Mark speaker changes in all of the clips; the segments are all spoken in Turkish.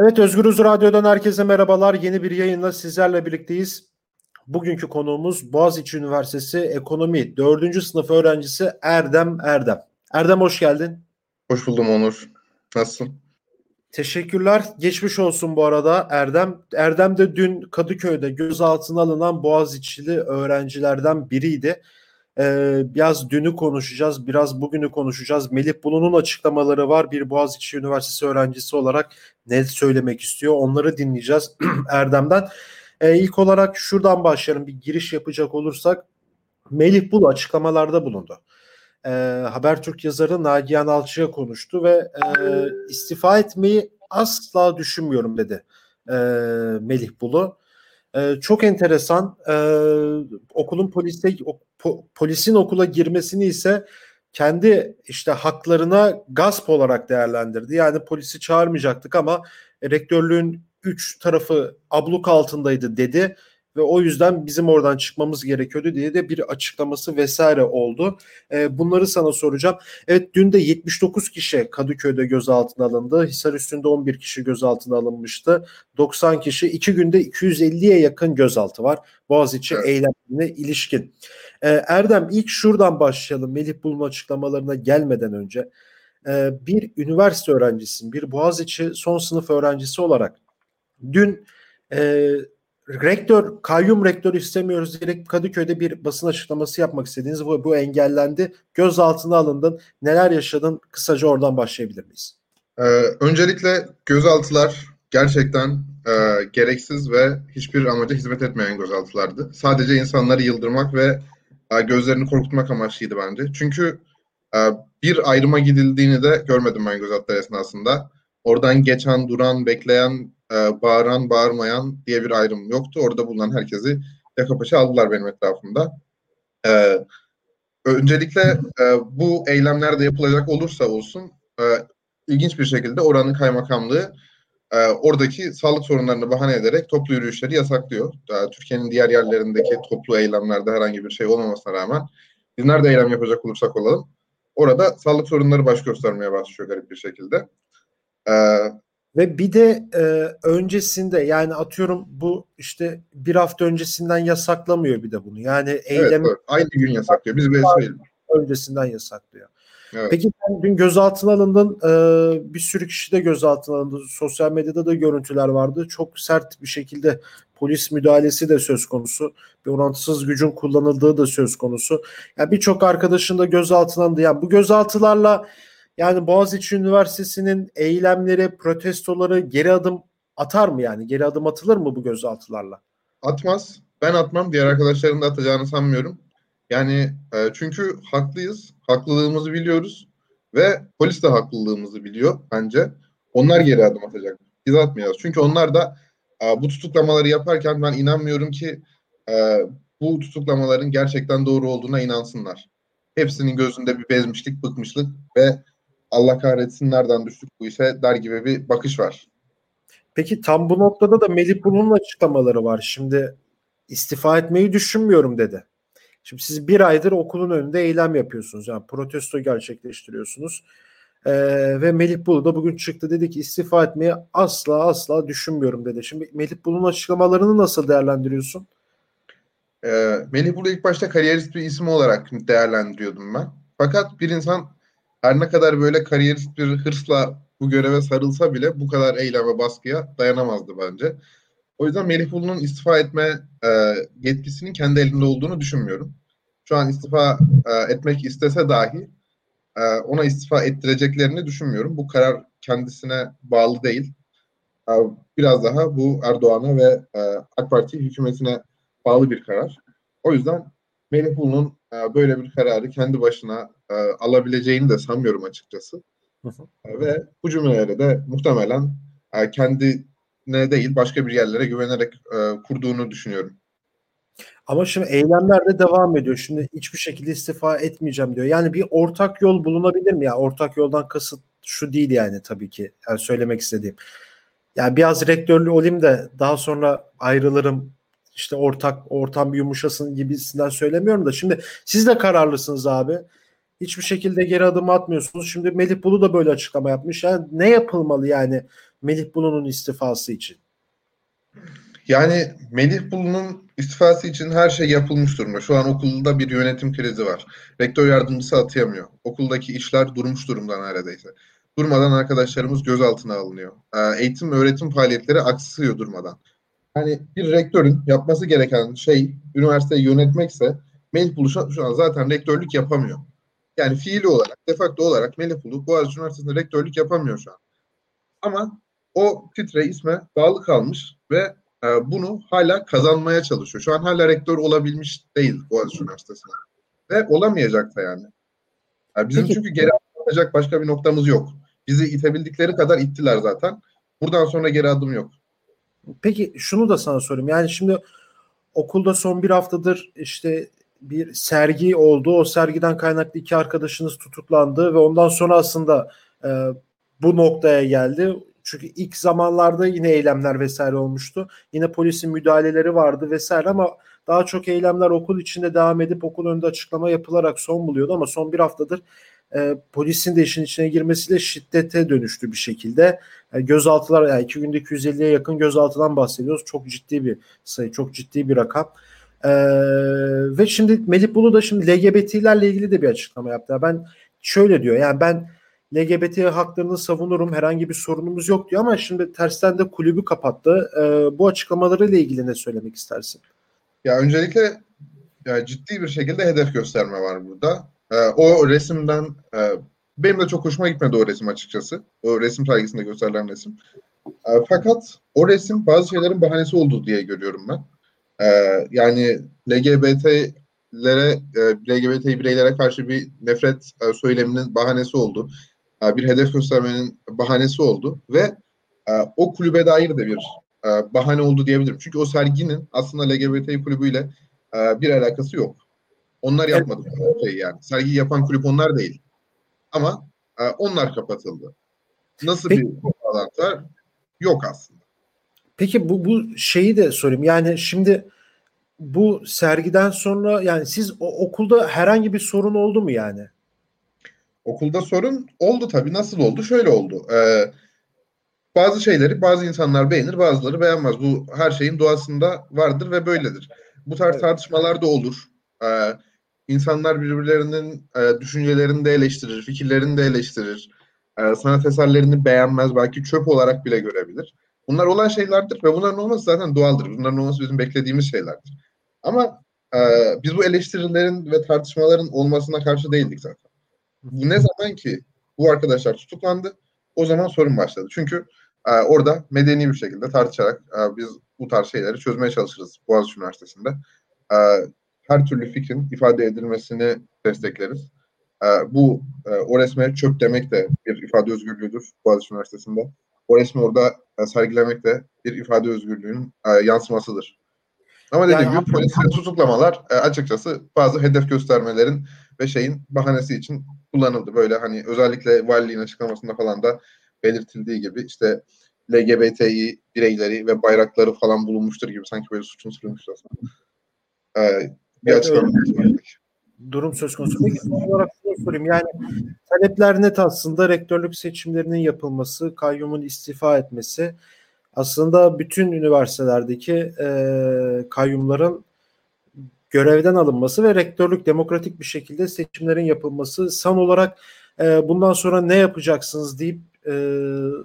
Speaker 1: Evet Özgürüz Radyo'dan herkese merhabalar. Yeni bir yayınla sizlerle birlikteyiz. Bugünkü konuğumuz Boğaziçi Üniversitesi Ekonomi 4. sınıf öğrencisi Erdem Erdem. Erdem hoş geldin.
Speaker 2: Hoş buldum Onur. Nasılsın?
Speaker 1: Teşekkürler. Geçmiş olsun bu arada Erdem. Erdem de dün Kadıköy'de gözaltına alınan Boğaziçi'li öğrencilerden biriydi. Ee, biraz dünü konuşacağız, biraz bugünü konuşacağız. Melih Bulu'nun açıklamaları var. Bir Boğaziçi Üniversitesi öğrencisi olarak ne söylemek istiyor onları dinleyeceğiz Erdem'den. Ee, ilk olarak şuradan başlayalım. Bir giriş yapacak olursak Melih Bulu açıklamalarda bulundu. Ee, Habertürk yazarı Nagihan Alçı'ya konuştu ve e, istifa etmeyi asla düşünmüyorum dedi e, Melih Bulu. E, çok enteresan. E, okulun polise po, polisin okula girmesini ise kendi işte haklarına gasp olarak değerlendirdi. Yani polisi çağırmayacaktık ama rektörlüğün üç tarafı abluk altındaydı dedi ve o yüzden bizim oradan çıkmamız gerekiyordu diye de bir açıklaması vesaire oldu. E, bunları sana soracağım. Evet dün de 79 kişi Kadıköy'de gözaltına alındı. Hisar üstünde 11 kişi gözaltına alınmıştı. 90 kişi. iki günde 250'ye yakın gözaltı var. Boğaziçi evet. eylemine ilişkin. E, Erdem ilk şuradan başlayalım. Melih Bulun açıklamalarına gelmeden önce. E, bir üniversite öğrencisin, bir Boğaziçi son sınıf öğrencisi olarak dün e, rektör, kayyum rektör istemiyoruz diyerek Kadıköy'de bir basın açıklaması yapmak istediğiniz bu, bu engellendi. Gözaltına alındın. Neler yaşadın? Kısaca oradan başlayabilir miyiz?
Speaker 2: Ee, öncelikle gözaltılar gerçekten e, gereksiz ve hiçbir amaca hizmet etmeyen gözaltılardı. Sadece insanları yıldırmak ve e, gözlerini korkutmak amaçlıydı bence. Çünkü e, bir ayrıma gidildiğini de görmedim ben gözaltılar esnasında. Oradan geçen, duran, bekleyen e, bağıran, bağırmayan diye bir ayrım yoktu. Orada bulunan herkesi yaka paça aldılar benim etrafımda. E, öncelikle e, bu eylemler de yapılacak olursa olsun e, ilginç bir şekilde oranın kaymakamlığı e, oradaki sağlık sorunlarını bahane ederek toplu yürüyüşleri yasaklıyor. E, Türkiye'nin diğer yerlerindeki toplu eylemlerde herhangi bir şey olmamasına rağmen biz nerede eylem yapacak olursak olalım orada sağlık sorunları baş göstermeye başlıyor garip bir şekilde.
Speaker 1: E, ve bir de e, öncesinde yani atıyorum bu işte bir hafta öncesinden yasaklamıyor bir de bunu. Yani eylem
Speaker 2: evet, aynı gün yasaklıyor. Biz söyleyelim.
Speaker 1: Öncesinden yasaklıyor. Evet. Peki sen dün gözaltına alındın. Ee, bir sürü kişi de gözaltına alındı. Sosyal medyada da görüntüler vardı. Çok sert bir şekilde polis müdahalesi de söz konusu. Bir orantısız gücün kullanıldığı da söz konusu. Yani birçok arkadaşın da gözaltına alındı. Yani bu gözaltılarla yani Boğaziçi Üniversitesi'nin eylemleri, protestoları geri adım atar mı yani? Geri adım atılır mı bu gözaltılarla?
Speaker 2: Atmaz. Ben atmam. Diğer arkadaşların da atacağını sanmıyorum. Yani e, çünkü haklıyız. Haklılığımızı biliyoruz. Ve polis de haklılığımızı biliyor bence. Onlar geri adım atacak. Biz atmayacağız. Çünkü onlar da e, bu tutuklamaları yaparken ben inanmıyorum ki e, bu tutuklamaların gerçekten doğru olduğuna inansınlar. Hepsinin gözünde bir bezmişlik, bıkmışlık ve Allah kahretsin nereden düştük bu işe der gibi bir bakış var.
Speaker 1: Peki tam bu noktada da Melih Bulu'nun açıklamaları var. Şimdi istifa etmeyi düşünmüyorum dedi. Şimdi siz bir aydır okulun önünde eylem yapıyorsunuz. Yani protesto gerçekleştiriyorsunuz. Ee, ve Melih Bulu da bugün çıktı dedi ki istifa etmeyi asla asla düşünmüyorum dedi. Şimdi Melih Bulu'nun açıklamalarını nasıl değerlendiriyorsun?
Speaker 2: Ee, Melih Bulu ilk başta kariyerist bir isim olarak değerlendiriyordum ben. Fakat bir insan her ne kadar böyle kariyerist bir hırsla bu göreve sarılsa bile bu kadar eyleme baskıya dayanamazdı bence. O yüzden Melih Bulu'nun istifa etme e, yetkisinin kendi elinde olduğunu düşünmüyorum. Şu an istifa e, etmek istese dahi e, ona istifa ettireceklerini düşünmüyorum. Bu karar kendisine bağlı değil. E, biraz daha bu Erdoğan'a ve e, AK Parti hükümetine bağlı bir karar. O yüzden Melih Bulu'nun e, böyle bir kararı kendi başına e, alabileceğini de sanmıyorum açıkçası. Hı hı. E, ve bu cümleleri de muhtemelen e, kendine değil başka bir yerlere güvenerek e, kurduğunu düşünüyorum.
Speaker 1: Ama şimdi eylemler de devam ediyor. Şimdi hiçbir şekilde istifa etmeyeceğim diyor. Yani bir ortak yol bulunabilir mi ya? Ortak yoldan kasıt şu değil yani tabii ki. Yani söylemek istediğim. Yani biraz rektörlü olayım da daha sonra ayrılırım işte ortak ortam yumuşasın gibisinden söylemiyorum da şimdi siz de kararlısınız abi. Hiçbir şekilde geri adım atmıyorsunuz. Şimdi Melih Bulu da böyle açıklama yapmış. Yani ne yapılmalı yani Melih Bulu'nun istifası için?
Speaker 2: Yani Melih Bulu'nun istifası için her şey yapılmış durumda. Şu an okulda bir yönetim krizi var. Rektör yardımcısı atayamıyor. Okuldaki işler durmuş durumda neredeyse. Durmadan arkadaşlarımız gözaltına alınıyor. Ee, eğitim öğretim faaliyetleri aksıyor durmadan. Hani bir rektörün yapması gereken şey üniversiteyi yönetmekse Melih Bulu şu an zaten rektörlük yapamıyor. Yani fiili olarak, defakto olarak Melih Bulu Boğaziçi Üniversitesi'nde rektörlük yapamıyor şu an. Ama o titre isme bağlı kalmış ve e, bunu hala kazanmaya çalışıyor. Şu an hala rektör olabilmiş değil Boğaziçi Üniversitesi'ne. Ve olamayacak da yani. yani bizim Peki. çünkü geri atacak başka bir noktamız yok. Bizi itebildikleri kadar ittiler zaten. Buradan sonra geri adım yok.
Speaker 1: Peki şunu da sana sorayım. Yani şimdi okulda son bir haftadır işte bir sergi oldu. O sergiden kaynaklı iki arkadaşınız tutuklandı ve ondan sonra aslında e, bu noktaya geldi. Çünkü ilk zamanlarda yine eylemler vesaire olmuştu. Yine polisin müdahaleleri vardı vesaire ama daha çok eylemler okul içinde devam edip okul önünde açıklama yapılarak son buluyordu ama son bir haftadır e, polisin de işin içine girmesiyle şiddete dönüştü bir şekilde. E, gözaltılar yani iki günde 250'ye yakın gözaltıdan bahsediyoruz. Çok ciddi bir sayı, çok ciddi bir rakam. E, ve şimdi Melih Bulu da şimdi LGBT'lerle ilgili de bir açıklama yaptı. Ben şöyle diyor yani ben LGBT haklarını savunurum herhangi bir sorunumuz yok diyor ama şimdi tersten de kulübü kapattı. E, bu açıklamalarıyla ilgili ne söylemek istersin?
Speaker 2: Ya öncelikle ya ciddi bir şekilde hedef gösterme var burada. E, o resimden e, benim de çok hoşuma gitmedi o resim açıkçası. O resim sergisinde gösterilen resim. E, fakat o resim bazı şeylerin bahanesi oldu diye görüyorum ben. E, yani LGBT'lere, e, LGBT bireylere karşı bir nefret e, söyleminin bahanesi oldu. E, bir hedef göstermenin bahanesi oldu ve e, o kulübe dair de bir e, bahane oldu diyebilirim. Çünkü o serginin aslında LGBT kulübüyle e, bir alakası yok. Onlar yapmadı evet. şey yani. Sergiyi yapan kulüp onlar değil. Ama e, onlar kapatıldı. Nasıl Peki. bir bağlantı Yok aslında.
Speaker 1: Peki bu bu şeyi de sorayım. Yani şimdi bu sergiden sonra yani siz o, okulda herhangi bir sorun oldu mu yani?
Speaker 2: Okulda sorun oldu tabii. Nasıl oldu? Şöyle oldu. Ee, bazı şeyleri bazı insanlar beğenir, bazıları beğenmez. Bu her şeyin doğasında vardır ve böyledir. Bu tarz evet. tartışmalar da olur. Ee, insanlar birbirlerinin e, düşüncelerini de eleştirir, fikirlerini de eleştirir. E, sanat eserlerini beğenmez, belki çöp olarak bile görebilir. Bunlar olan şeylerdir ve bunların olması zaten doğaldır. Bunların olması bizim beklediğimiz şeylerdir. Ama e, biz bu eleştirilerin ve tartışmaların olmasına karşı değildik zaten. Bu ne zaman ki bu arkadaşlar tutuklandı, o zaman sorun başladı. Çünkü e, orada medeni bir şekilde tartışarak e, biz bu tarz şeyleri çözmeye çalışırız Boğaziçi Üniversitesi'nde. E, her türlü fikrin ifade edilmesini destekleriz. E, bu e, o resme çöp demek de bir ifade özgürlüğüdür Boğaziçi Üniversitesi'nde. O resmi orada e, sergilemek de bir ifade özgürlüğünün e, yansımasıdır. Ama dediğim yani, gibi polis tutuklamalar e, açıkçası bazı hedef göstermelerin ve şeyin bahanesi için kullanıldı. Böyle hani özellikle valiliğin açıklamasında falan da belirtildiği gibi işte LGBTİ bireyleri ve bayrakları falan bulunmuştur gibi sanki böyle suçun sürülmüştür aslında. Ee, bir evet, açıklama
Speaker 1: durum söz konusu. Peki son olarak şunu sorayım. Yani talepler net aslında rektörlük seçimlerinin yapılması, kayyumun istifa etmesi. Aslında bütün üniversitelerdeki e, kayyumların görevden alınması ve rektörlük demokratik bir şekilde seçimlerin yapılması. Son olarak e, bundan sonra ne yapacaksınız deyip e,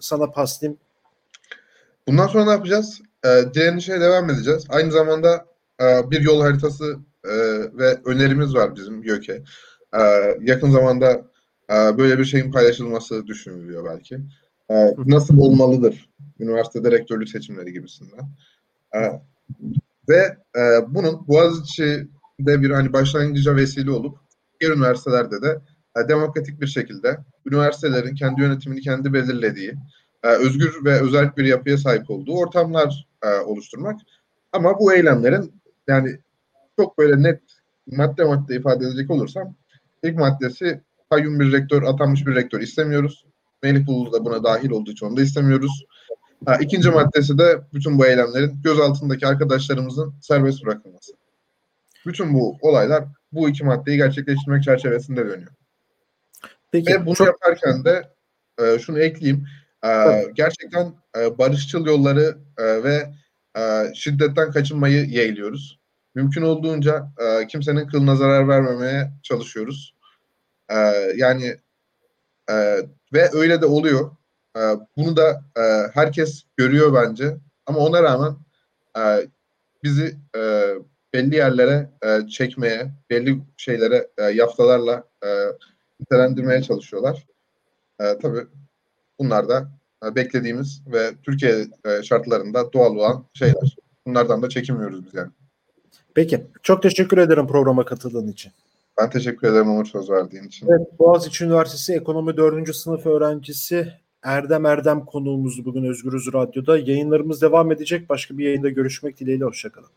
Speaker 1: sana paslayayım.
Speaker 2: Bundan sonra ne yapacağız? E, direnişe devam edeceğiz. Aynı zamanda e, bir yol haritası e, ve önerimiz var bizim YÖK'e. E, yakın zamanda e, böyle bir şeyin paylaşılması düşünülüyor belki. E, nasıl olmalıdır üniversite rektörlük seçimleri gibisinden. E, ve e, bunun Boğaziçi'de bir hani başlangıca vesile olup diğer üniversitelerde de e, demokratik bir şekilde üniversitelerin kendi yönetimini kendi belirlediği, e, özgür ve özel bir yapıya sahip olduğu ortamlar e, oluşturmak. Ama bu eylemlerin yani çok böyle net madde madde ifade edecek olursam ilk maddesi kayyum bir rektör, atanmış bir rektör istemiyoruz. Melih Bulu da buna dahil olduğu için onu da istemiyoruz. Ha, ikinci maddesi de bütün bu eylemlerin gözaltındaki arkadaşlarımızın serbest bırakılması. Bütün bu olaylar bu iki maddeyi gerçekleştirmek çerçevesinde dönüyor. Peki, Ve bunu çok... yaparken de e, şunu ekleyeyim. E, gerçekten e, barışçıl yolları e, ve e, şiddetten kaçınmayı yeğliyoruz. Mümkün olduğunca e, kimsenin kılına zarar vermemeye çalışıyoruz. E, yani e, ve öyle de oluyor. E, bunu da e, herkes görüyor bence. Ama ona rağmen e, bizi e, belli yerlere e, çekmeye, belli şeylere e, yaftalarla e, nitelendirmeye çalışıyorlar. E, tabii bunlar da e, beklediğimiz ve Türkiye e, şartlarında doğal olan şeyler. Bunlardan da çekinmiyoruz biz yani.
Speaker 1: Peki. Çok teşekkür ederim programa katıldığın için.
Speaker 2: Ben teşekkür ederim Umur söz verdiğin için.
Speaker 1: Evet, Boğaziçi Üniversitesi Ekonomi 4. sınıf öğrencisi Erdem Erdem konuğumuz bugün Özgürüz Radyo'da. Yayınlarımız devam edecek. Başka bir yayında görüşmek dileğiyle. Hoşçakalın.